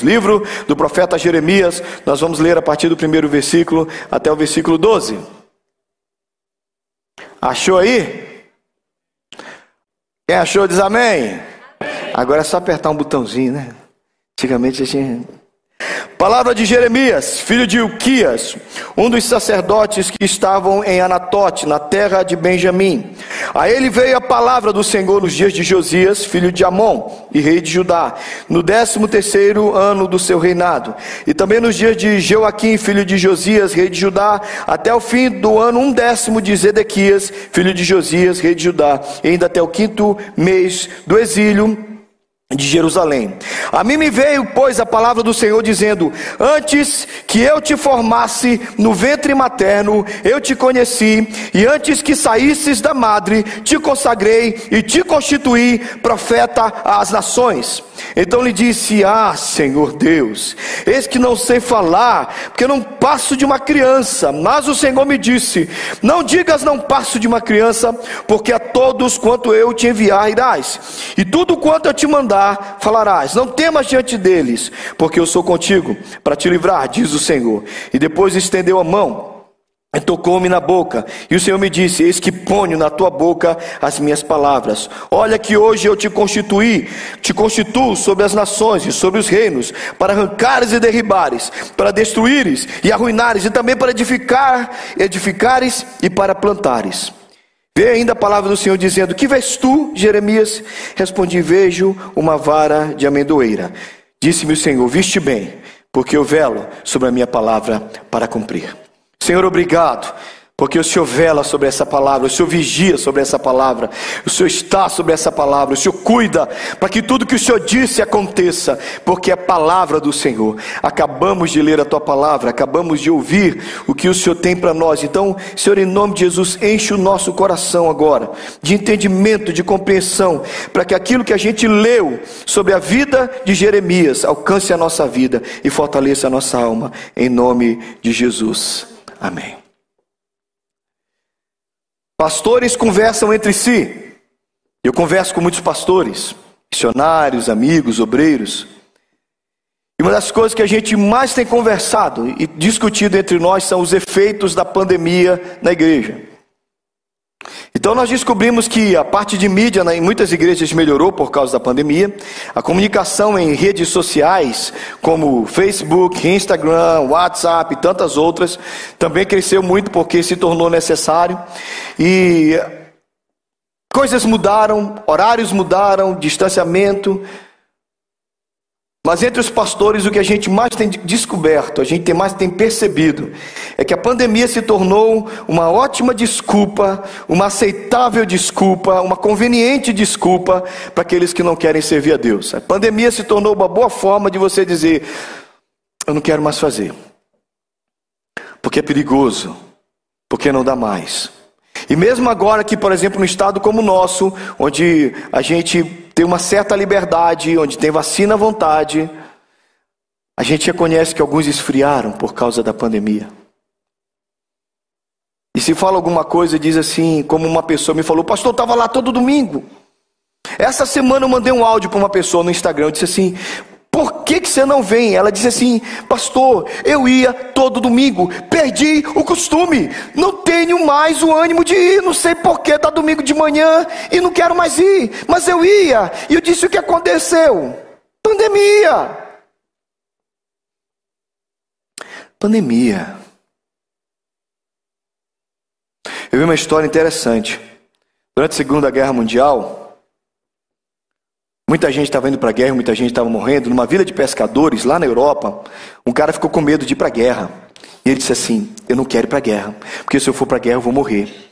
Livro do profeta Jeremias, nós vamos ler a partir do primeiro versículo até o versículo 12. Achou aí? Quem achou diz amém. Agora é só apertar um botãozinho, né? Antigamente a gente Palavra de Jeremias, filho de Uquias, um dos sacerdotes que estavam em Anatote, na terra de Benjamim. A ele veio a palavra do Senhor nos dias de Josias, filho de Amon, e rei de Judá, no décimo terceiro ano do seu reinado, e também nos dias de Joaquim, filho de Josias, rei de Judá, até o fim do ano um décimo de Zedequias, filho de Josias, rei de Judá, e ainda até o quinto mês do exílio de Jerusalém. A mim me veio, pois, a palavra do Senhor dizendo: Antes que eu te formasse no ventre materno, eu te conheci, e antes que saísses da madre, te consagrei e te constituí profeta às nações. Então lhe disse: Ah, Senhor Deus, eis que não sei falar, porque não passo de uma criança. Mas o Senhor me disse: Não digas não passo de uma criança, porque a todos quanto eu te enviar irás, e tudo quanto eu te mandar falarás. Não temas diante deles, porque eu sou contigo para te livrar, diz o Senhor. E depois estendeu a mão tocou-me na boca, e o Senhor me disse: Eis que ponho na tua boca as minhas palavras. Olha que hoje eu te constituí, te constituo sobre as nações e sobre os reinos, para arrancares e derribares, para destruíres e arruinares, e também para edificar, edificares e para plantares. Vê ainda a palavra do Senhor dizendo: Que vês tu, Jeremias? Respondi: Vejo uma vara de amendoeira. Disse-me o Senhor: Viste bem, porque eu velo sobre a minha palavra para cumprir. Senhor, obrigado, porque o Senhor vela sobre essa palavra, o Senhor vigia sobre essa palavra, o Senhor está sobre essa palavra, o Senhor cuida para que tudo que o Senhor disse aconteça, porque é palavra do Senhor. Acabamos de ler a tua palavra, acabamos de ouvir o que o Senhor tem para nós. Então, Senhor, em nome de Jesus, enche o nosso coração agora de entendimento, de compreensão, para que aquilo que a gente leu sobre a vida de Jeremias alcance a nossa vida e fortaleça a nossa alma, em nome de Jesus. Amém. Pastores conversam entre si. Eu converso com muitos pastores, missionários, amigos, obreiros. E uma das coisas que a gente mais tem conversado e discutido entre nós são os efeitos da pandemia na igreja. Então nós descobrimos que a parte de mídia né, em muitas igrejas melhorou por causa da pandemia. A comunicação em redes sociais, como Facebook, Instagram, WhatsApp e tantas outras, também cresceu muito porque se tornou necessário. E coisas mudaram, horários mudaram, distanciamento, mas entre os pastores, o que a gente mais tem descoberto, a gente tem mais tem percebido, é que a pandemia se tornou uma ótima desculpa, uma aceitável desculpa, uma conveniente desculpa para aqueles que não querem servir a Deus. A pandemia se tornou uma boa forma de você dizer: Eu não quero mais fazer, porque é perigoso, porque não dá mais. E mesmo agora que, por exemplo, no estado como o nosso, onde a gente tem uma certa liberdade, onde tem vacina à vontade, a gente reconhece que alguns esfriaram por causa da pandemia. E se fala alguma coisa, diz assim, como uma pessoa me falou, pastor, estava lá todo domingo. Essa semana eu mandei um áudio para uma pessoa no Instagram, eu disse assim, por que, que você não vem? Ela disse assim: Pastor, eu ia todo domingo, perdi o costume, não tenho mais o ânimo de ir, não sei porquê, está domingo de manhã e não quero mais ir, mas eu ia, e eu disse o que aconteceu: pandemia. Pandemia. Eu vi uma história interessante. Durante a Segunda Guerra Mundial, Muita gente estava indo para a guerra, muita gente estava morrendo. Numa vila de pescadores, lá na Europa, um cara ficou com medo de ir para a guerra. E ele disse assim: Eu não quero ir para a guerra, porque se eu for para a guerra eu vou morrer.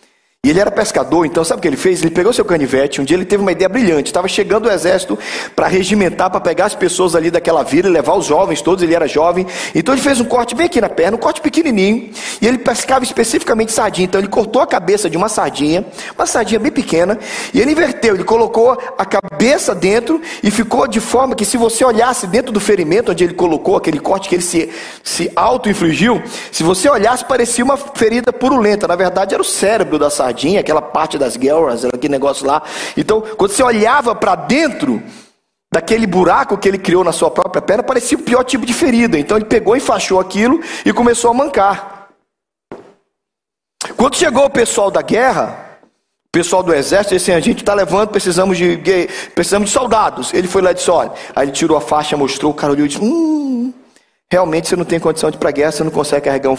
E ele era pescador, então sabe o que ele fez? Ele pegou seu canivete. Um dia ele teve uma ideia brilhante. Estava chegando o exército para regimentar, para pegar as pessoas ali daquela vila e levar os jovens todos. Ele era jovem. Então ele fez um corte bem aqui na perna, um corte pequenininho. E ele pescava especificamente sardinha. Então ele cortou a cabeça de uma sardinha, uma sardinha bem pequena. E ele inverteu. Ele colocou a cabeça dentro e ficou de forma que se você olhasse dentro do ferimento onde ele colocou aquele corte que ele se, se auto-infligiu, se você olhasse parecia uma ferida purulenta. Na verdade era o cérebro da sardinha aquela parte das guerras, aquele negócio lá. Então, quando você olhava para dentro, daquele buraco que ele criou na sua própria perna, parecia o pior tipo de ferida. Então ele pegou, enfaixou aquilo e começou a mancar. Quando chegou o pessoal da guerra, o pessoal do exército, disse assim, a gente está levando, precisamos de, precisamos de soldados. Ele foi lá e disse, olha, aí ele tirou a faixa, mostrou, o cara olhou e disse, hum, realmente você não tem condição de ir para a guerra, você não consegue carregar um,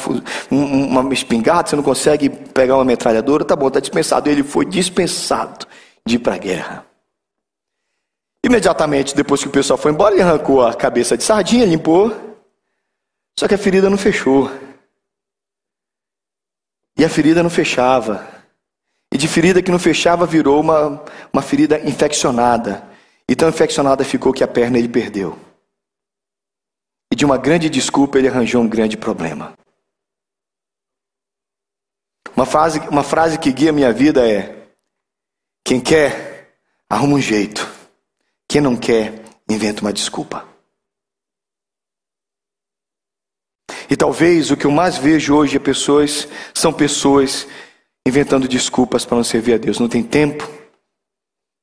um, uma espingarda, você não consegue pegar uma metralhadora, tá bom, está dispensado. Ele foi dispensado de ir para a guerra. Imediatamente depois que o pessoal foi embora, ele arrancou a cabeça de sardinha, limpou. Só que a ferida não fechou. E a ferida não fechava. E de ferida que não fechava virou uma, uma ferida infeccionada. E tão infeccionada ficou que a perna ele perdeu. E de uma grande desculpa ele arranjou um grande problema. Uma frase, uma frase que guia minha vida é: quem quer, arruma um jeito. Quem não quer, inventa uma desculpa. E talvez o que eu mais vejo hoje é pessoas, são pessoas inventando desculpas para não servir a Deus. Não tem tempo,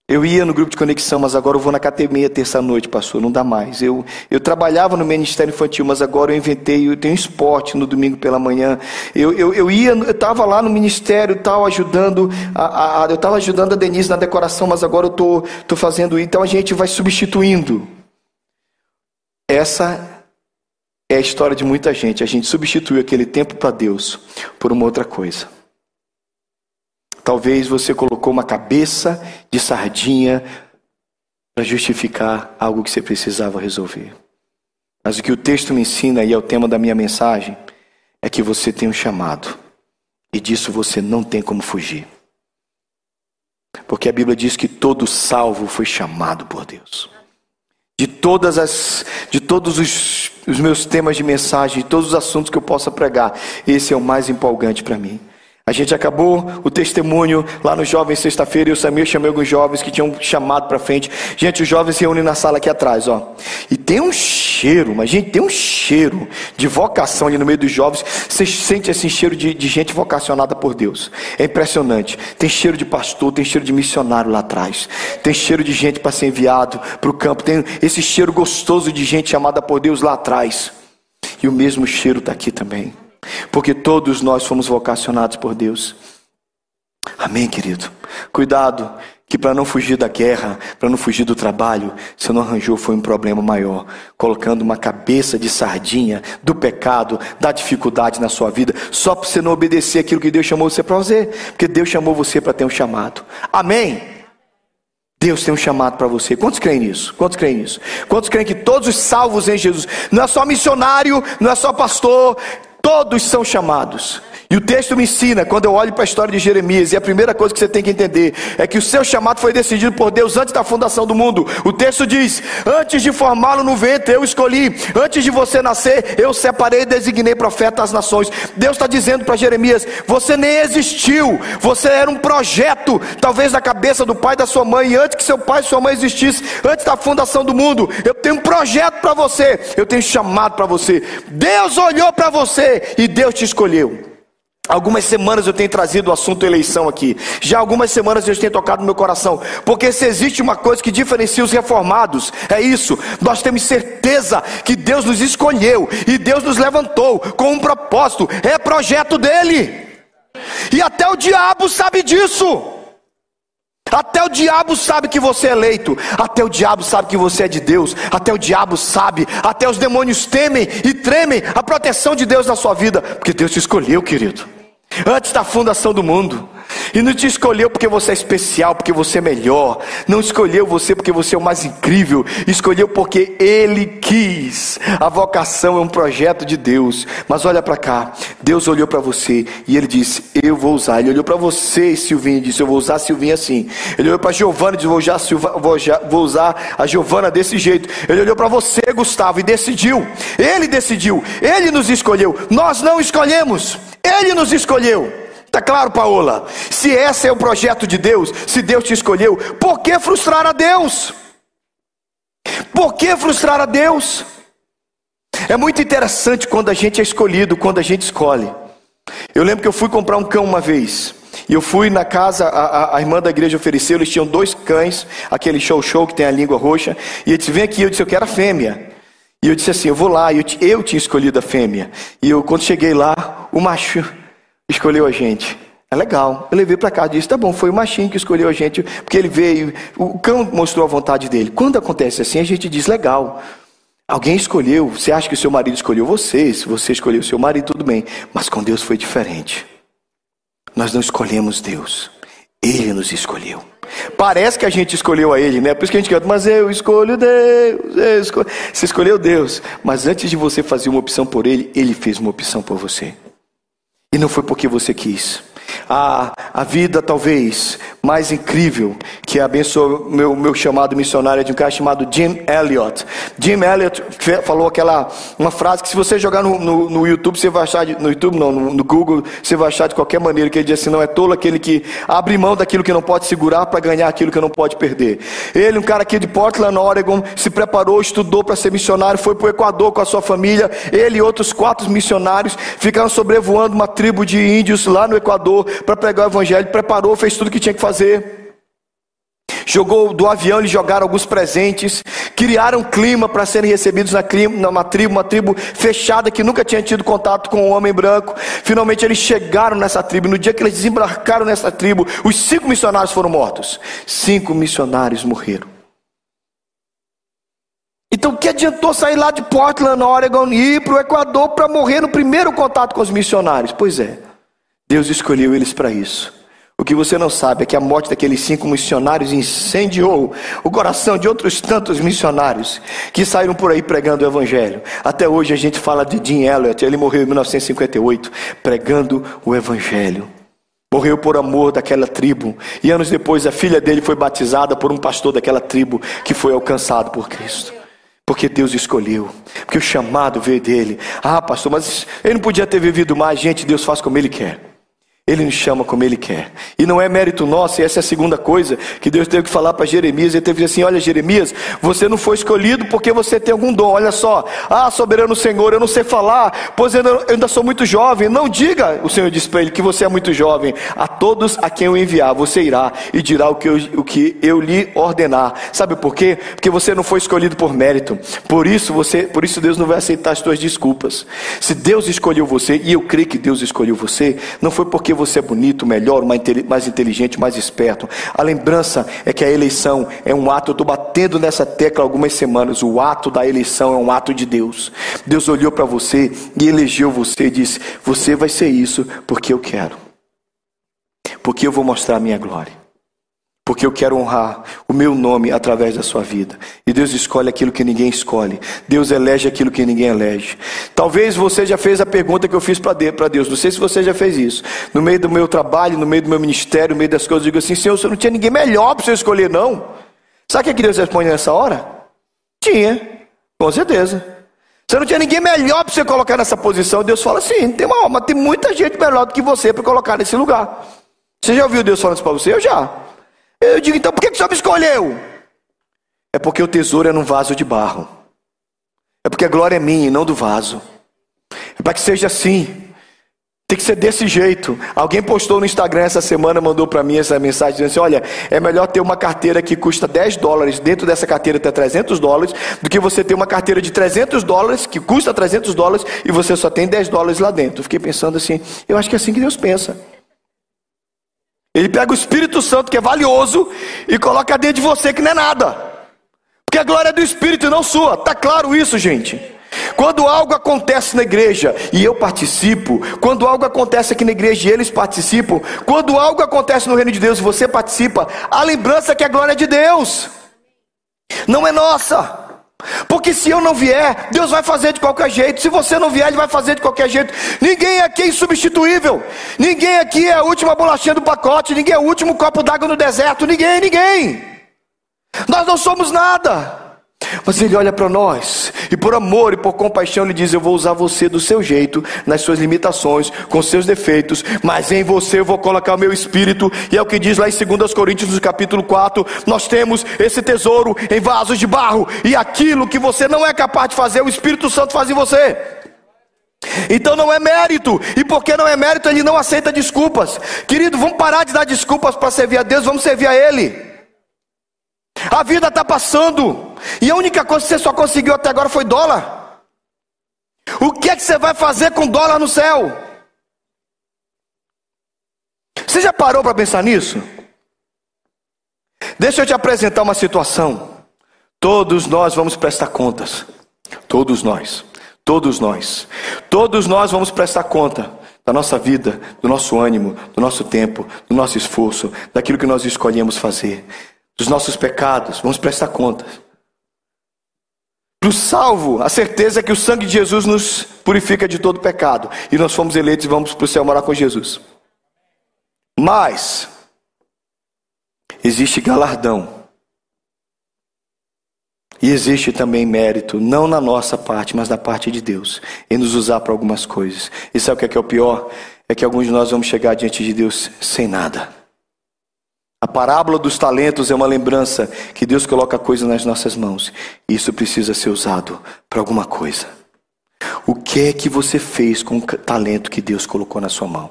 eu ia no grupo de conexão, mas agora eu vou na academia terça-noite, pastor, não dá mais. Eu, eu trabalhava no Ministério Infantil, mas agora eu inventei, eu tenho esporte no domingo pela manhã. Eu, eu, eu ia, eu estava lá no ministério tal, ajudando, a, a, eu estava ajudando a Denise na decoração, mas agora eu estou tô, tô fazendo. Então a gente vai substituindo. Essa é a história de muita gente. A gente substitui aquele tempo para Deus por uma outra coisa. Talvez você colocou uma cabeça de sardinha para justificar algo que você precisava resolver. Mas o que o texto me ensina, e é o tema da minha mensagem, é que você tem um chamado. E disso você não tem como fugir. Porque a Bíblia diz que todo salvo foi chamado por Deus. De todas as de todos os, os meus temas de mensagem, de todos os assuntos que eu possa pregar, esse é o mais empolgante para mim. A gente acabou o testemunho lá no Jovens sexta-feira e o Samir chamou alguns jovens que tinham chamado para frente. Gente, os jovens se reúnem na sala aqui atrás, ó. E tem um cheiro, mas gente, tem um cheiro de vocação ali no meio dos jovens. Você sente esse cheiro de, de gente vocacionada por Deus. É impressionante. Tem cheiro de pastor, tem cheiro de missionário lá atrás. Tem cheiro de gente para ser enviado para o campo. Tem esse cheiro gostoso de gente chamada por Deus lá atrás. E o mesmo cheiro está aqui também. Porque todos nós fomos vocacionados por Deus. Amém, querido? Cuidado, que para não fugir da guerra, para não fugir do trabalho, você não arranjou foi um problema maior, colocando uma cabeça de sardinha do pecado, da dificuldade na sua vida, só para você não obedecer aquilo que Deus chamou você para fazer, porque Deus chamou você para ter um chamado. Amém? Deus tem um chamado para você. Quantos creem nisso? Quantos creem nisso? Quantos creem que todos os salvos em Jesus, não é só missionário, não é só pastor, Todos são chamados. E o texto me ensina, quando eu olho para a história de Jeremias, e a primeira coisa que você tem que entender é que o seu chamado foi decidido por Deus antes da fundação do mundo. O texto diz: Antes de formá-lo no ventre, eu escolhi. Antes de você nascer, eu separei e designei profeta às nações. Deus está dizendo para Jeremias: Você nem existiu. Você era um projeto, talvez na cabeça do pai da sua mãe. E antes que seu pai e sua mãe existissem, antes da fundação do mundo, eu tenho um projeto para você. Eu tenho chamado para você. Deus olhou para você e Deus te escolheu. Algumas semanas eu tenho trazido o assunto eleição aqui. Já algumas semanas eu tenho tocado no meu coração. Porque se existe uma coisa que diferencia os reformados, é isso. Nós temos certeza que Deus nos escolheu e Deus nos levantou com um propósito. É projeto dele. E até o diabo sabe disso. Até o diabo sabe que você é eleito. Até o diabo sabe que você é de Deus. Até o diabo sabe. Até os demônios temem e tremem a proteção de Deus na sua vida. Porque Deus te escolheu, querido antes da fundação do mundo. E não te escolheu porque você é especial, porque você é melhor. Não escolheu você porque você é o mais incrível. Escolheu porque Ele quis. A vocação é um projeto de Deus. Mas olha para cá. Deus olhou para você e Ele disse: Eu vou usar. Ele olhou para você, Silvinho, e disse: Eu vou usar a Silvinha assim. Ele olhou para Giovana e disse: vou usar, vou, vou usar a Giovana desse jeito. Ele olhou para você, Gustavo, e decidiu. Ele decidiu. Ele nos escolheu. Nós não escolhemos. Ele nos escolheu. Está claro, Paola? Se esse é o projeto de Deus, se Deus te escolheu, por que frustrar a Deus? Por que frustrar a Deus? É muito interessante quando a gente é escolhido, quando a gente escolhe. Eu lembro que eu fui comprar um cão uma vez. E eu fui na casa, a, a, irmã da igreja ofereceu, eles tinham dois cães, aquele show-show que tem a língua roxa. E ele disse: Vem aqui. Eu disse: Eu quero a fêmea. E eu disse assim: Eu vou lá. Eu, eu tinha escolhido a fêmea. E eu, quando cheguei lá, o macho escolheu a gente. É legal. Eu levei para casa e disse: Tá bom, foi o machinho que escolheu a gente, porque ele veio, o cão mostrou a vontade dele. Quando acontece assim, a gente diz: Legal. Alguém escolheu, você acha que o seu marido escolheu você, se você escolheu o seu marido, tudo bem. Mas com Deus foi diferente. Nós não escolhemos Deus, Ele nos escolheu. Parece que a gente escolheu a Ele, né? Por isso que a gente canta, mas eu escolho Deus. Eu escolho. Você escolheu Deus, mas antes de você fazer uma opção por Ele, Ele fez uma opção por você. E não foi porque você quis a, a vida talvez mais incrível que abençoou meu, meu chamado missionário é de um cara chamado Jim Elliot. Jim Elliot falou aquela uma frase que se você jogar no, no, no YouTube, você vai achar, de, no YouTube não, no, no, Google, você vai achar de qualquer maneira, que ele diz assim, não é tolo aquele que abre mão daquilo que não pode segurar para ganhar aquilo que não pode perder. Ele, um cara aqui de Portland, Oregon, se preparou, estudou para ser missionário, foi para o Equador com a sua família, ele e outros quatro missionários ficaram sobrevoando uma tribo de índios lá no Equador, para pregar o evangelho, preparou, fez tudo o que tinha que fazer. Jogou do avião, eles jogaram alguns presentes, criaram um clima para serem recebidos na tribo, uma tribo fechada que nunca tinha tido contato com o um homem branco. Finalmente eles chegaram nessa tribo. No dia que eles desembarcaram nessa tribo, os cinco missionários foram mortos. Cinco missionários morreram. Então, que adiantou sair lá de Portland, Oregon, e ir para o Equador para morrer no primeiro contato com os missionários? Pois é. Deus escolheu eles para isso. O que você não sabe é que a morte daqueles cinco missionários incendiou o coração de outros tantos missionários que saíram por aí pregando o Evangelho. Até hoje a gente fala de Jim Elliot, ele morreu em 1958 pregando o Evangelho. Morreu por amor daquela tribo. E anos depois a filha dele foi batizada por um pastor daquela tribo que foi alcançado por Cristo. Porque Deus escolheu. Porque o chamado veio dele. Ah, pastor, mas ele não podia ter vivido mais. Gente, Deus faz como ele quer. Ele nos chama como Ele quer. E não é mérito nosso, e essa é a segunda coisa que Deus teve que falar para Jeremias. Ele teve que dizer assim: Olha, Jeremias, você não foi escolhido porque você tem algum dom. Olha só, ah, soberano Senhor, eu não sei falar, pois eu ainda sou muito jovem. Não diga, o Senhor disse para ele, que você é muito jovem. A todos a quem eu enviar, você irá e dirá o que eu, o que eu lhe ordenar. Sabe por quê? Porque você não foi escolhido por mérito. Por isso, você, por isso Deus não vai aceitar as tuas desculpas. Se Deus escolheu você, e eu creio que Deus escolheu você, não foi porque você é bonito, melhor, mais inteligente, mais esperto. A lembrança é que a eleição é um ato, eu estou batendo nessa tecla algumas semanas. O ato da eleição é um ato de Deus. Deus olhou para você e elegeu você e disse: Você vai ser isso porque eu quero. Porque eu vou mostrar a minha glória porque eu quero honrar o meu nome através da sua vida. E Deus escolhe aquilo que ninguém escolhe. Deus elege aquilo que ninguém elege. Talvez você já fez a pergunta que eu fiz para Deus. Não sei se você já fez isso. No meio do meu trabalho, no meio do meu ministério, no meio das coisas, eu digo assim: Senhor, você não tinha ninguém melhor para você escolher, não? Sabe o que Deus responde nessa hora? Tinha, com certeza. Você não tinha ninguém melhor para você colocar nessa posição. Deus fala assim: tem uma, mas tem muita gente melhor do que você para colocar nesse lugar. Você já ouviu Deus falando isso para você? Eu já. Eu digo, então por que, que o senhor me escolheu? É porque o tesouro é num vaso de barro. É porque a glória é minha e não do vaso. É para que seja assim. Tem que ser desse jeito. Alguém postou no Instagram essa semana, mandou para mim essa mensagem dizendo assim: olha, é melhor ter uma carteira que custa 10 dólares, dentro dessa carteira ter 300 dólares, do que você ter uma carteira de 300 dólares, que custa 300 dólares, e você só tem 10 dólares lá dentro. Fiquei pensando assim: eu acho que é assim que Deus pensa. Ele pega o Espírito Santo, que é valioso, e coloca dentro de você, que não é nada. Porque a glória é do Espírito e não sua. Tá claro isso, gente? Quando algo acontece na igreja e eu participo, quando algo acontece aqui na igreja e eles participam, quando algo acontece no reino de Deus e você participa, a lembrança é que a glória é de Deus, não é nossa. Porque se eu não vier, Deus vai fazer de qualquer jeito. Se você não vier, Ele vai fazer de qualquer jeito. Ninguém aqui é insubstituível. Ninguém aqui é a última bolachinha do pacote. Ninguém é o último copo d'água no deserto. Ninguém, ninguém. Nós não somos nada. Mas ele olha para nós e por amor e por compaixão ele diz: Eu vou usar você do seu jeito, nas suas limitações, com seus defeitos, mas em você eu vou colocar o meu espírito. E é o que diz lá em 2 Coríntios, no capítulo 4: Nós temos esse tesouro em vasos de barro, e aquilo que você não é capaz de fazer, o Espírito Santo faz em você. Então não é mérito, e porque não é mérito, ele não aceita desculpas. Querido, vamos parar de dar desculpas para servir a Deus, vamos servir a Ele. A vida está passando, e a única coisa que você só conseguiu até agora foi dólar. O que é que você vai fazer com dólar no céu? Você já parou para pensar nisso? Deixa eu te apresentar uma situação. Todos nós vamos prestar contas. Todos nós. Todos nós. Todos nós vamos prestar conta da nossa vida, do nosso ânimo, do nosso tempo, do nosso esforço, daquilo que nós escolhemos fazer, dos nossos pecados. Vamos prestar contas. Para o salvo, a certeza é que o sangue de Jesus nos purifica de todo pecado. E nós fomos eleitos e vamos para o céu morar com Jesus. Mas, existe galardão. E existe também mérito, não na nossa parte, mas da parte de Deus, em nos usar para algumas coisas. E sabe o que é, que é o pior? É que alguns de nós vamos chegar diante de Deus sem nada. Parábola dos talentos é uma lembrança que Deus coloca coisa nas nossas mãos. Isso precisa ser usado para alguma coisa. O que é que você fez com o talento que Deus colocou na sua mão?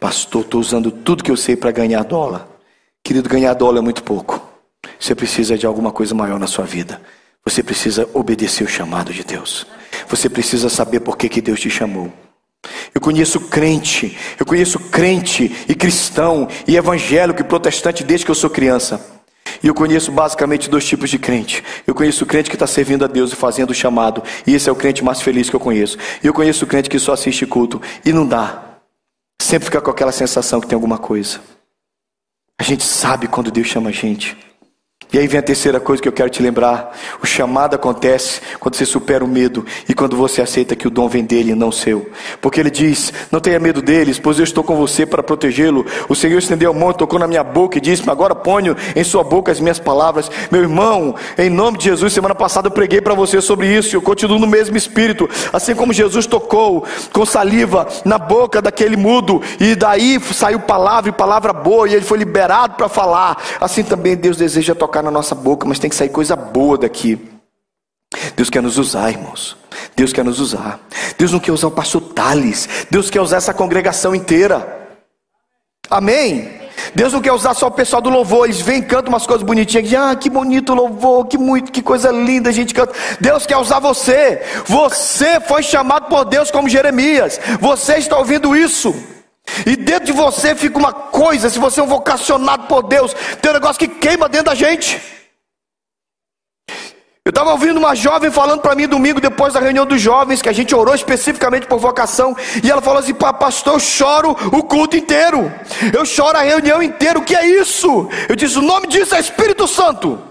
Pastor, estou usando tudo que eu sei para ganhar dólar. Querido, ganhar dólar é muito pouco. Você precisa de alguma coisa maior na sua vida. Você precisa obedecer o chamado de Deus. Você precisa saber por que, que Deus te chamou. Eu conheço crente, eu conheço crente e cristão e evangélico e protestante desde que eu sou criança. E eu conheço basicamente dois tipos de crente. Eu conheço o crente que está servindo a Deus e fazendo o chamado. E esse é o crente mais feliz que eu conheço. E eu conheço o crente que só assiste culto e não dá. Sempre fica com aquela sensação que tem alguma coisa. A gente sabe quando Deus chama a gente. E aí vem a terceira coisa que eu quero te lembrar: o chamado acontece quando você supera o medo e quando você aceita que o dom vem dele e não seu. Porque ele diz: Não tenha medo deles, pois eu estou com você para protegê-lo. O Senhor estendeu a mão, tocou na minha boca e disse: Agora ponho em sua boca as minhas palavras. Meu irmão, em nome de Jesus, semana passada eu preguei para você sobre isso. Eu continuo no mesmo espírito. Assim como Jesus tocou com saliva na boca daquele mudo, e daí saiu palavra e palavra boa, e ele foi liberado para falar. Assim também Deus deseja tocar colocar na nossa boca, mas tem que sair coisa boa daqui. Deus quer nos usar, irmãos. Deus quer nos usar. Deus não quer usar o pastor Tales. Deus quer usar essa congregação inteira. Amém? Deus não quer usar só o pessoal do louvor. Eles vêm cantam umas coisas bonitinhas. Ah, que bonito louvor, que muito, que coisa linda a gente canta. Deus quer usar você. Você foi chamado por Deus como Jeremias. Você está ouvindo isso. E dentro de você fica uma coisa, se você é um vocacionado por Deus, tem um negócio que queima dentro da gente. Eu estava ouvindo uma jovem falando para mim domingo, depois da reunião dos jovens, que a gente orou especificamente por vocação, e ela falou assim: Pastor, eu choro o culto inteiro, eu choro a reunião inteira, o que é isso? Eu disse: O nome disso é Espírito Santo.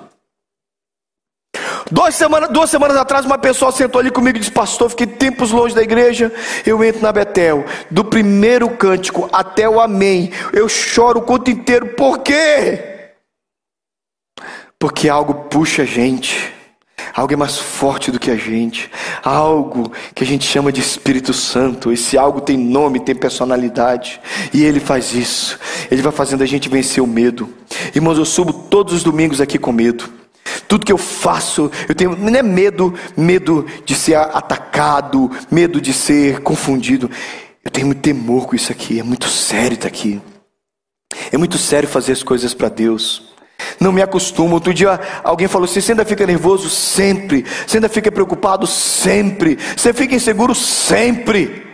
Duas semanas, duas semanas atrás, uma pessoa sentou ali comigo e disse: Pastor, fiquei tempos longe da igreja. Eu entro na Betel, do primeiro cântico até o Amém. Eu choro o culto inteiro. Por quê? Porque algo puxa a gente. Algo é mais forte do que a gente. Algo que a gente chama de Espírito Santo. Esse algo tem nome, tem personalidade. E ele faz isso. Ele vai fazendo a gente vencer o medo. Irmãos, eu subo todos os domingos aqui com medo. Tudo que eu faço, eu tenho não é medo, medo de ser atacado, medo de ser confundido. Eu tenho muito temor com isso aqui, é muito sério isso aqui. É muito sério fazer as coisas para Deus. Não me acostumo. Outro dia alguém falou assim: você ainda fica nervoso? Sempre. Você ainda fica preocupado? Sempre. Você fica inseguro? Sempre.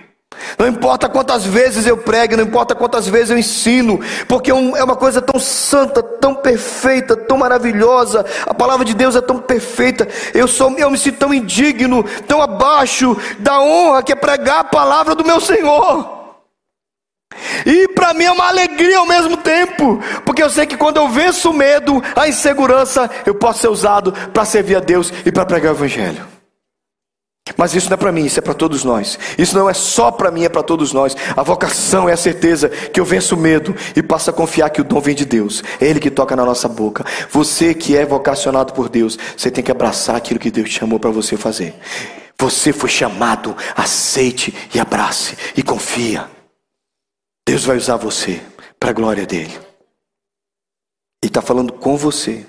Não importa quantas vezes eu prego, não importa quantas vezes eu ensino, porque é, uma coisa tão santa, tão perfeita, tão maravilhosa. A palavra de Deus é tão perfeita. Eu sou, eu me sinto tão indigno, tão abaixo da honra que é pregar a palavra do meu Senhor. E para mim é uma alegria ao mesmo tempo, porque eu sei que quando eu venço o medo, a insegurança, eu posso ser usado para servir a Deus e para pregar o Evangelho. Mas isso não é para mim, isso é para todos nós. Isso não é só para mim, é para todos nós. A vocação é a certeza que eu venço o medo e passo a confiar que o dom vem de Deus. É Ele que toca na nossa boca. Você que é vocacionado por Deus, você tem que abraçar aquilo que Deus chamou para você fazer. Você foi chamado, aceite e abrace e confia. Deus vai usar você para a glória dele. Ele está falando com você.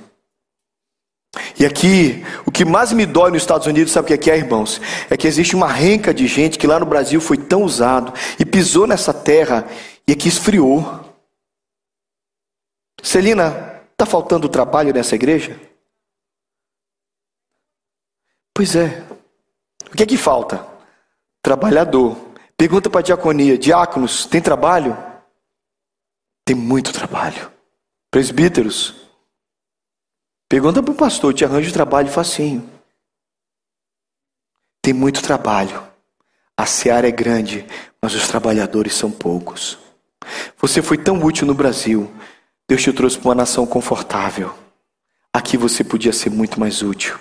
E aqui, o que mais me dói nos Estados Unidos, sabe o que é, irmãos? É que existe uma renca de gente que lá no Brasil foi tão usado e pisou nessa terra e aqui esfriou. Celina, está faltando trabalho nessa igreja? Pois é. O que é que falta? Trabalhador. Pergunta para a diaconia: diáconos, tem trabalho? Tem muito trabalho. Presbíteros, pergunta para o pastor: te arranjo trabalho facinho. Tem muito trabalho. A seara é grande, mas os trabalhadores são poucos. Você foi tão útil no Brasil. Deus te trouxe para uma nação confortável. Aqui você podia ser muito mais útil.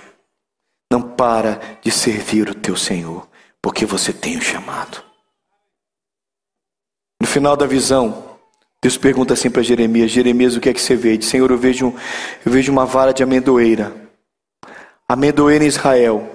Não para de servir o teu Senhor, porque você tem o chamado. No final da visão, Deus pergunta assim para Jeremias: Jeremias, o que é que você vê? Diz, Senhor, eu vejo, eu vejo uma vara de amendoeira. Amendoeira em Israel.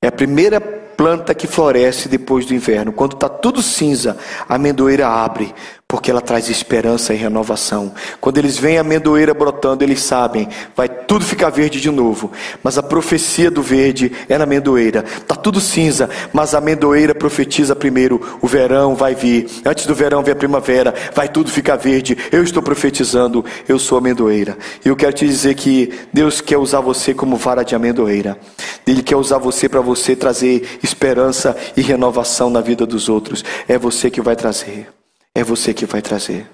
É a primeira planta que floresce depois do inverno. Quando está tudo cinza, a amendoeira abre porque ela traz esperança e renovação. Quando eles veem a amendoeira brotando, eles sabem, vai tudo ficar verde de novo. Mas a profecia do verde é na amendoeira. Tá tudo cinza, mas a amendoeira profetiza primeiro, o verão vai vir. Antes do verão vem a primavera, vai tudo ficar verde. Eu estou profetizando, eu sou amendoeira. E eu quero te dizer que Deus quer usar você como vara de amendoeira. Ele quer usar você para você trazer esperança e renovação na vida dos outros. É você que vai trazer. É você que vai trazer.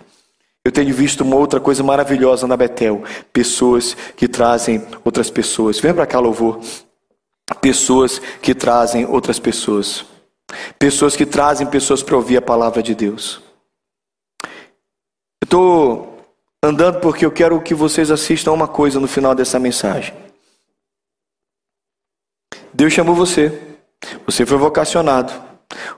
Eu tenho visto uma outra coisa maravilhosa na Betel: pessoas que trazem outras pessoas. Vem para cá, louvor. Pessoas que trazem outras pessoas. Pessoas que trazem pessoas para ouvir a palavra de Deus. Eu estou andando porque eu quero que vocês assistam uma coisa no final dessa mensagem. Deus chamou você. Você foi vocacionado.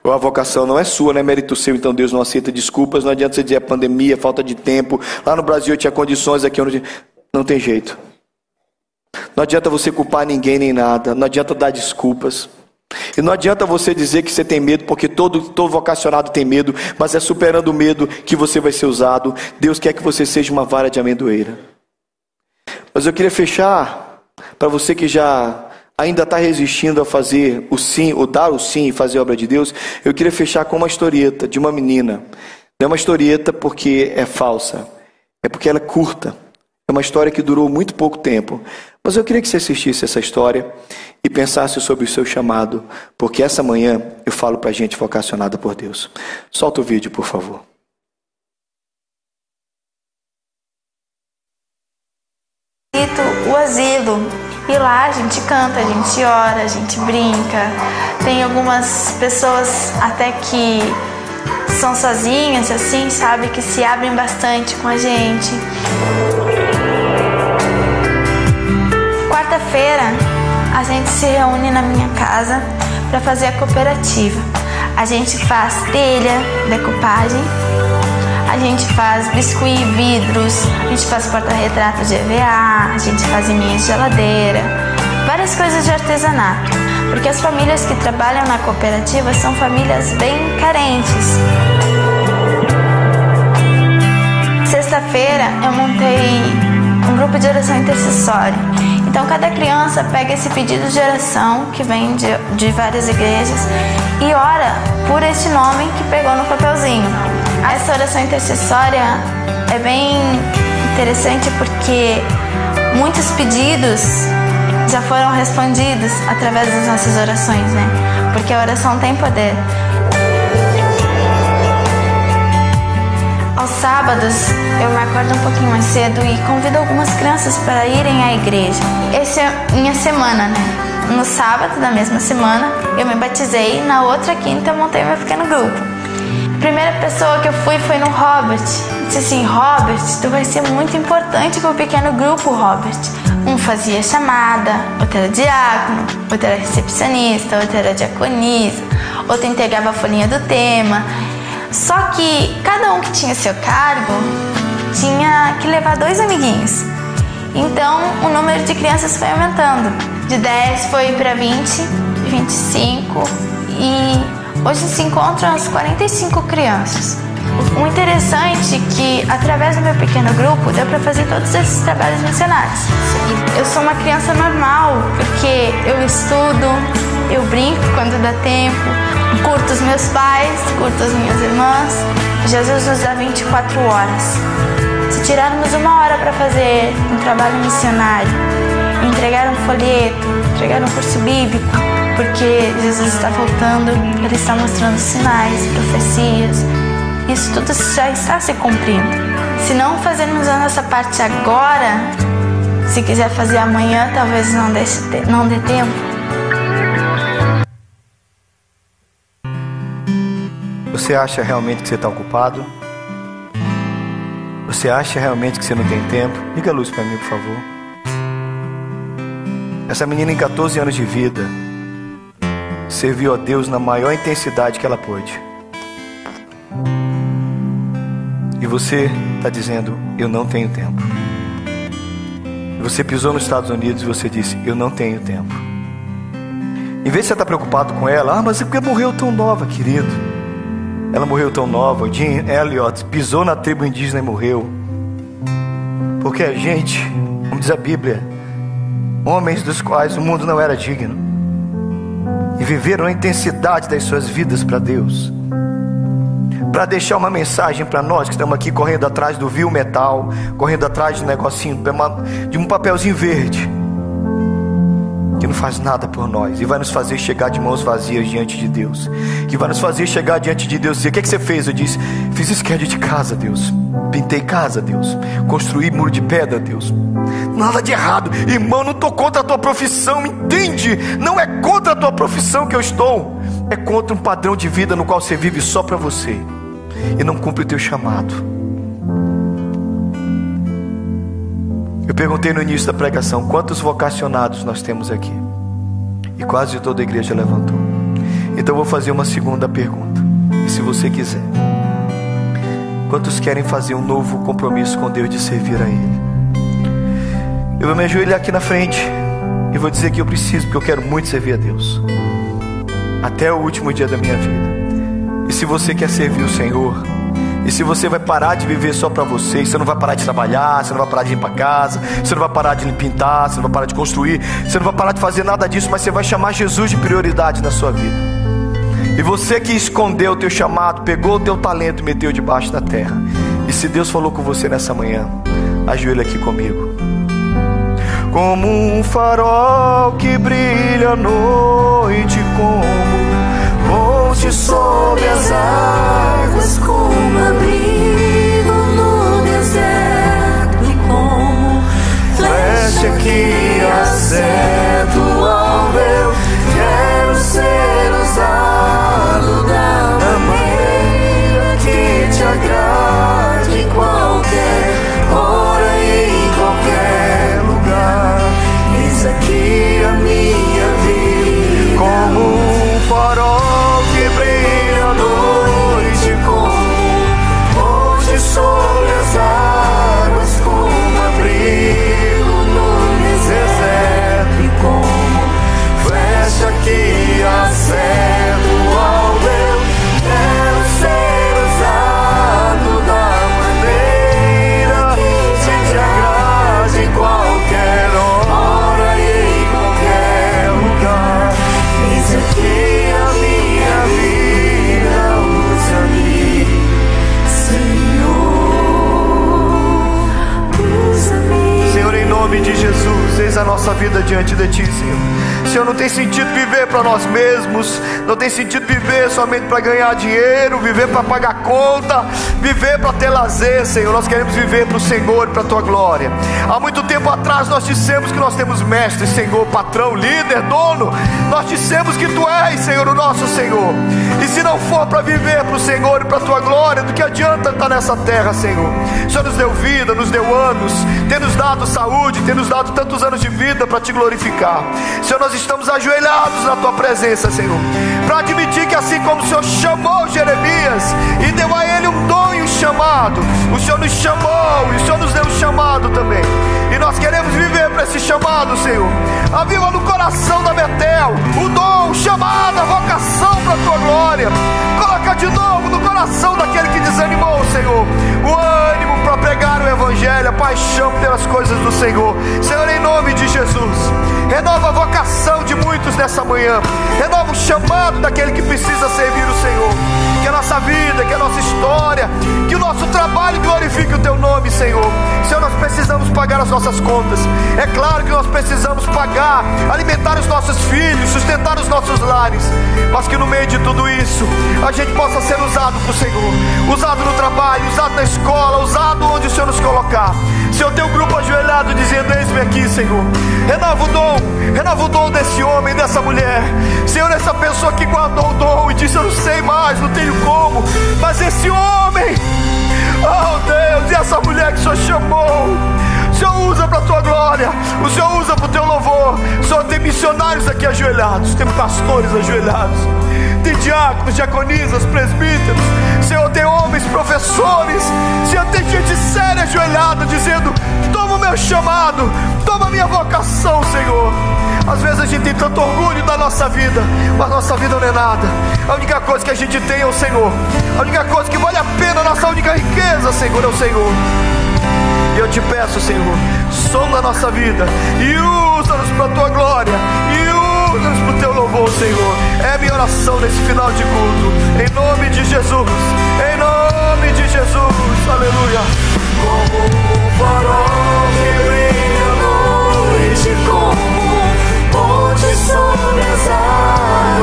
Ou a vocação não é sua, não é mérito seu, então Deus não aceita desculpas. Não adianta você dizer a pandemia, falta de tempo. Lá no Brasil eu tinha condições, aqui eu não tinha. Não tem jeito. Não adianta você culpar ninguém nem nada. Não adianta dar desculpas. E não adianta você dizer que você tem medo, porque todo, todo vocacionado tem medo, mas é superando o medo que você vai ser usado. Deus quer que você seja uma vara de amendoeira. Mas eu queria fechar, para você que já ainda está resistindo a fazer o sim, ou dar o sim e fazer a obra de Deus, eu queria fechar com uma historieta de uma menina. Não é uma historieta porque é falsa, é porque ela é curta. É uma história que durou muito pouco tempo. Mas eu queria que você assistisse essa história e pensasse sobre o seu chamado, porque essa manhã eu falo para gente vocacionada por Deus. Solta o vídeo, por favor. O asilo e lá a gente canta, a gente ora, a gente brinca. Tem algumas pessoas até que são sozinhas, assim, sabe, que se abrem bastante com a gente. Quarta-feira a gente se reúne na minha casa para fazer a cooperativa. A gente faz telha, decupagem, a gente faz biscuit, vidros, a gente faz porta-retrato de EVA, a gente faz iminhas de geladeira, várias coisas de artesanato. Porque as famílias que trabalham na cooperativa são famílias bem carentes. Sexta-feira eu montei um grupo de oração intercessória. Então cada criança pega esse pedido de oração que vem de, de várias igrejas e ora por este nome que pegou no papelzinho. Essa oração intercessória é bem interessante porque muitos pedidos já foram respondidos através das nossas orações, né? Porque a oração tem poder. Aos sábados eu me acordo um pouquinho mais cedo e convido algumas crianças para irem à igreja. Essa é minha semana, né? No sábado da mesma semana eu me batizei, na outra quinta eu montei meu pequeno grupo. Primeira pessoa que eu fui foi no Robert. disse assim: Robert, tu vai ser muito importante para o pequeno grupo, Robert. Um fazia chamada, outro era diácono, outro era recepcionista, outro era diaconisa, outro entregava a folhinha do tema. Só que cada um que tinha seu cargo tinha que levar dois amiguinhos. Então o número de crianças foi aumentando. De 10 foi para 20, 25 e Hoje se encontram as 45 crianças. O interessante é que, através do meu pequeno grupo, deu para fazer todos esses trabalhos missionários. Eu sou uma criança normal, porque eu estudo, eu brinco quando dá tempo, curto os meus pais, curto as minhas irmãs. Jesus nos dá 24 horas. Se tirarmos uma hora para fazer um trabalho missionário, entregar um folheto, entregar um curso bíblico, porque Jesus está voltando, Ele está mostrando sinais, profecias, isso tudo já está se cumprindo. Se não fazermos a nossa parte agora, se quiser fazer amanhã, talvez não, não dê tempo. Você acha realmente que você está ocupado? Você acha realmente que você não tem tempo? Liga a luz para mim, por favor. Essa menina, em 14 anos de vida, serviu a Deus na maior intensidade que ela pôde. E você está dizendo: Eu não tenho tempo. Você pisou nos Estados Unidos e você disse: Eu não tenho tempo. Em vez de você estar tá preocupado com ela, ah, mas é porque morreu tão nova, querido. Ela morreu tão nova. Jim Elliot pisou na tribo indígena e morreu. Porque a gente, como diz a Bíblia, homens dos quais o mundo não era digno, viveram a intensidade das suas vidas para Deus. Para deixar uma mensagem para nós que estamos aqui correndo atrás do vil metal, correndo atrás de um negocinho, de um papelzinho verde, que não faz nada por nós e vai nos fazer chegar de mãos vazias diante de Deus, que vai nos fazer chegar diante de Deus e dizer: O que, é que você fez? Eu disse: Fiz esquerda de casa, Deus. Pintei casa, Deus. Construí muro de pedra, Deus. Nada de errado, irmão. Não estou contra a tua profissão, entende? Não é contra a tua profissão que eu estou, é contra um padrão de vida no qual você vive só para você e não cumpre o teu chamado. Eu perguntei no início da pregação quantos vocacionados nós temos aqui. E quase toda a igreja levantou. Então vou fazer uma segunda pergunta. Se você quiser, quantos querem fazer um novo compromisso com Deus de servir a Ele? Eu vou me ajoelhar aqui na frente e vou dizer que eu preciso, porque eu quero muito servir a Deus. Até o último dia da minha vida. E se você quer servir o Senhor, e se você vai parar de viver só para você, você não vai parar de trabalhar, você não vai parar de ir para casa, você não vai parar de pintar, você não vai parar de construir, você não vai parar de fazer nada disso, mas você vai chamar Jesus de prioridade na sua vida. E você que escondeu o teu chamado, pegou o teu talento e meteu debaixo da terra. E se Deus falou com você nessa manhã, ajoelha aqui comigo. Como um farol que brilha à noite, como Ponte sobre as águas como abrigo no deserto e como flecha que acendo ao véu. Quero ser usado nossa vida diante de Ti, Senhor. Senhor, não tem sentido viver para nós mesmos, não tem sentido viver somente para ganhar dinheiro, viver para pagar conta, viver para ter lazer, Senhor. Nós queremos viver para o Senhor e para a Tua glória. Há muito tempo atrás nós dissemos que nós temos mestre, Senhor, patrão, líder, dono. Nós dissemos que Tu és, Senhor, o nosso Senhor. E se não for para viver para o Senhor e para a Tua glória, do que adianta estar nessa terra, Senhor? O Senhor nos deu vida, nos deu anos, tem nos dado saúde, tem nos dado tantos anos de vida para Te glorificar. Senhor, nós estamos ajoelhados na tua presença, Senhor, para admitir que assim como o Senhor chamou Jeremias e deu a ele um um chamado, o Senhor nos chamou e o Senhor nos deu um chamado também. E nós queremos viver para esse chamado, Senhor. Aviva no coração da Betel o dom, o chamado, a vocação para a tua glória. Coloca de novo no coração daquele que desanimou Senhor o ânimo para pregar o Evangelho, a paixão pelas coisas do Senhor. Senhor, em nome de Jesus, renova a vocação de muitos nessa manhã, renova o chamado daquele que precisa servir o Senhor. Que a nossa vida, que a nossa história, que o nosso trabalho glorifique o Teu nome, Senhor. Senhor, nós precisamos pagar as nossas contas. É claro que nós precisamos pagar, alimentar os nossos filhos, sustentar os nossos lares, mas que no meio de tudo isso a gente possa ser usado por Senhor, usado no trabalho, usado na escola usado onde o Senhor nos colocar. Senhor, um grupo ajoelhado dizendo: Eis-me aqui, Senhor. Renova o dom, renova o dom desse homem, dessa mulher. Senhor, essa pessoa que guardou o dom e disse: Eu não sei mais, não tenho como. Mas esse homem, oh Deus, e essa mulher que o Senhor chamou. Senhor usa para a tua glória, o Senhor usa para o teu louvor. Senhor tem missionários aqui ajoelhados, tem pastores ajoelhados, tem diáconos, diaconisas, presbíteros. Senhor, tem homens, professores. Senhor, tem gente séria ajoelhada dizendo: Toma o meu chamado, toma a minha vocação, Senhor. Às vezes a gente tem tanto orgulho da nossa vida, mas nossa vida não é nada. A única coisa que a gente tem é o Senhor. A única coisa que vale a pena, nossa única riqueza, Senhor, é o Senhor. Eu te peço, Senhor, sonda a nossa vida e usa-nos para a tua glória. E usa-nos para o teu louvor, Senhor. É minha oração nesse final de culto. Em nome de Jesus. Em nome de Jesus. Aleluia. Como um farol que brilha à noite, como um ponte sobre as águas,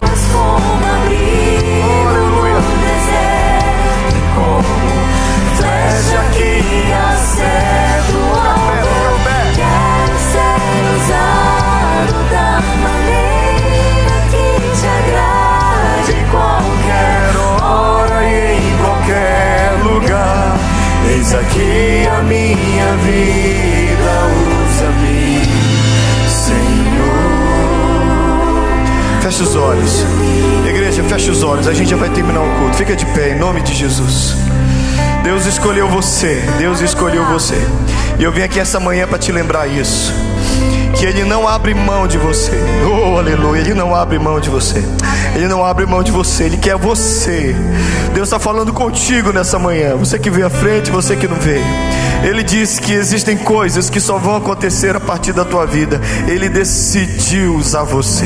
gente já vai terminar o culto. Fica de pé em nome de Jesus. Deus escolheu você. Deus escolheu você. E eu vim aqui essa manhã para te lembrar isso. Que Ele não abre mão de você. Oh, aleluia. Ele não abre mão de você. Ele não abre mão de você. Ele quer você. Deus está falando contigo nessa manhã. Você que veio à frente, você que não veio. Ele disse que existem coisas que só vão acontecer a partir da tua vida. Ele decidiu usar você.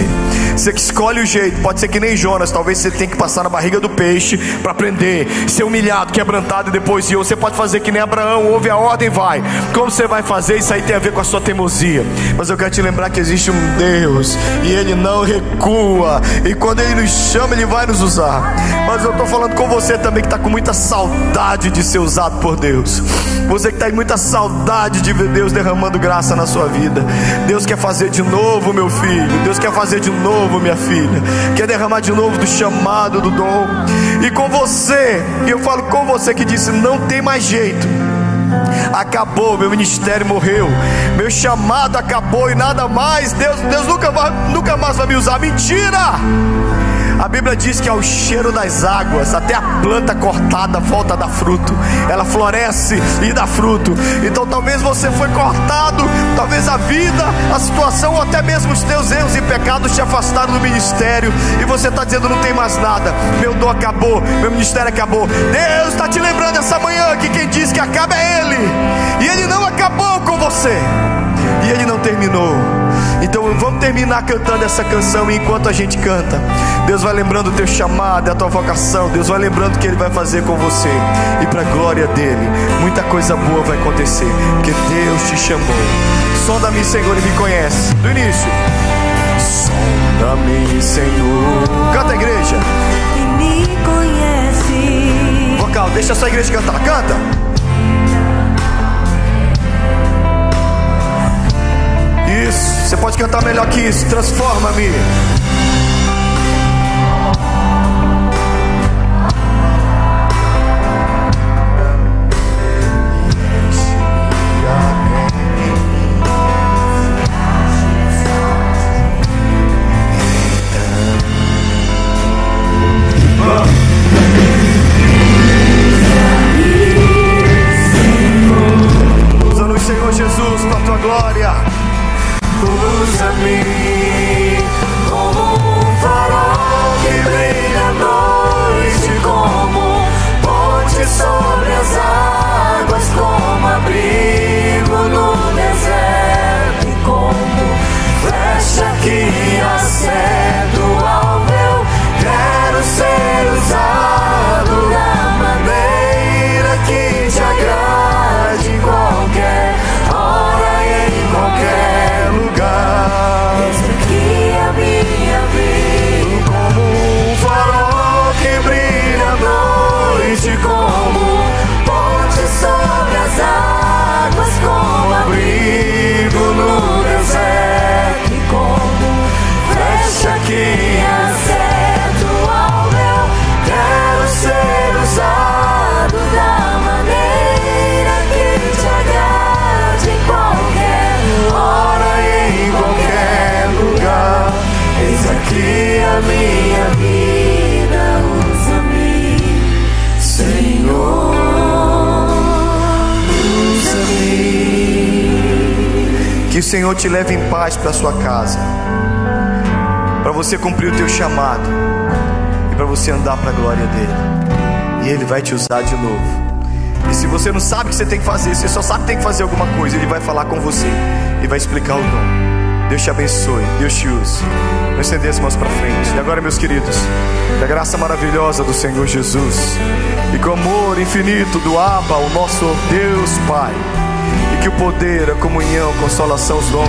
Você que escolhe o jeito. Pode ser que nem Jonas. Talvez você tenha que passar na barriga do peixe para aprender. Ser humilhado, quebrantado e depois ir. Ou você pode fazer que nem Abraão. Ouve a ordem e vai. Como você vai fazer? Isso aí tem a ver com a sua teimosia. Mas eu quero te lembrar que existe um Deus. E Ele não recua. E quando Ele nos chama, Ele vai nos usar. Mas eu estou falando com você também que está com muita saudade de ser usado por Deus. Você que está em muita saudade de ver Deus derramando graça na sua vida. Deus quer fazer de novo, meu filho. Deus quer fazer de novo, minha filha. Quer derramar de novo do chamado, do dom. E com você, eu falo com você que disse: não tem mais jeito. Acabou, meu ministério morreu, meu chamado acabou e nada mais. Deus, Deus nunca, vai, nunca mais vai me usar. Mentira! A Bíblia diz que ao cheiro das águas, até a planta cortada volta a dar fruto, ela floresce e dá fruto. Então talvez você foi cortado, talvez a vida, a situação, ou até mesmo os teus erros e pecados te afastaram do ministério, e você está dizendo: não tem mais nada, meu dom acabou, meu ministério acabou. Deus está te lembrando essa manhã que quem diz que acaba é Ele, e Ele não acabou com você, e Ele não terminou. Então vamos terminar cantando essa canção e enquanto a gente canta, Deus vai lembrando o teu chamado, a tua vocação, Deus vai lembrando o que Ele vai fazer com você. E para a glória dele, muita coisa boa vai acontecer, porque Deus te chamou. Sonda-me, Senhor, e me conhece. Do início. Sonda-me, Senhor. Canta a igreja. E me conhece. Vocal, deixa a sua igreja cantar. Canta. Pode cantar melhor que isso. Transforma-me. Senhor te leve em paz para sua casa, para você cumprir o teu chamado e para você andar para a glória dele. E ele vai te usar de novo. E se você não sabe o que você tem que fazer, você só sabe que tem que fazer alguma coisa, ele vai falar com você e vai explicar o dom. Deus te abençoe, Deus te use. Vamos estender as mãos para frente. E agora, meus queridos, que a graça maravilhosa do Senhor Jesus e que o amor infinito do Abba, o nosso Deus Pai, e que o poder, a comunhão, a consolação, os dons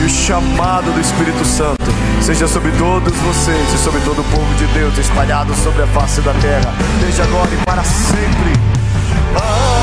e o chamado do Espírito Santo seja sobre todos vocês e sobre todo o povo de Deus espalhado sobre a face da terra, desde agora e para sempre. Amém.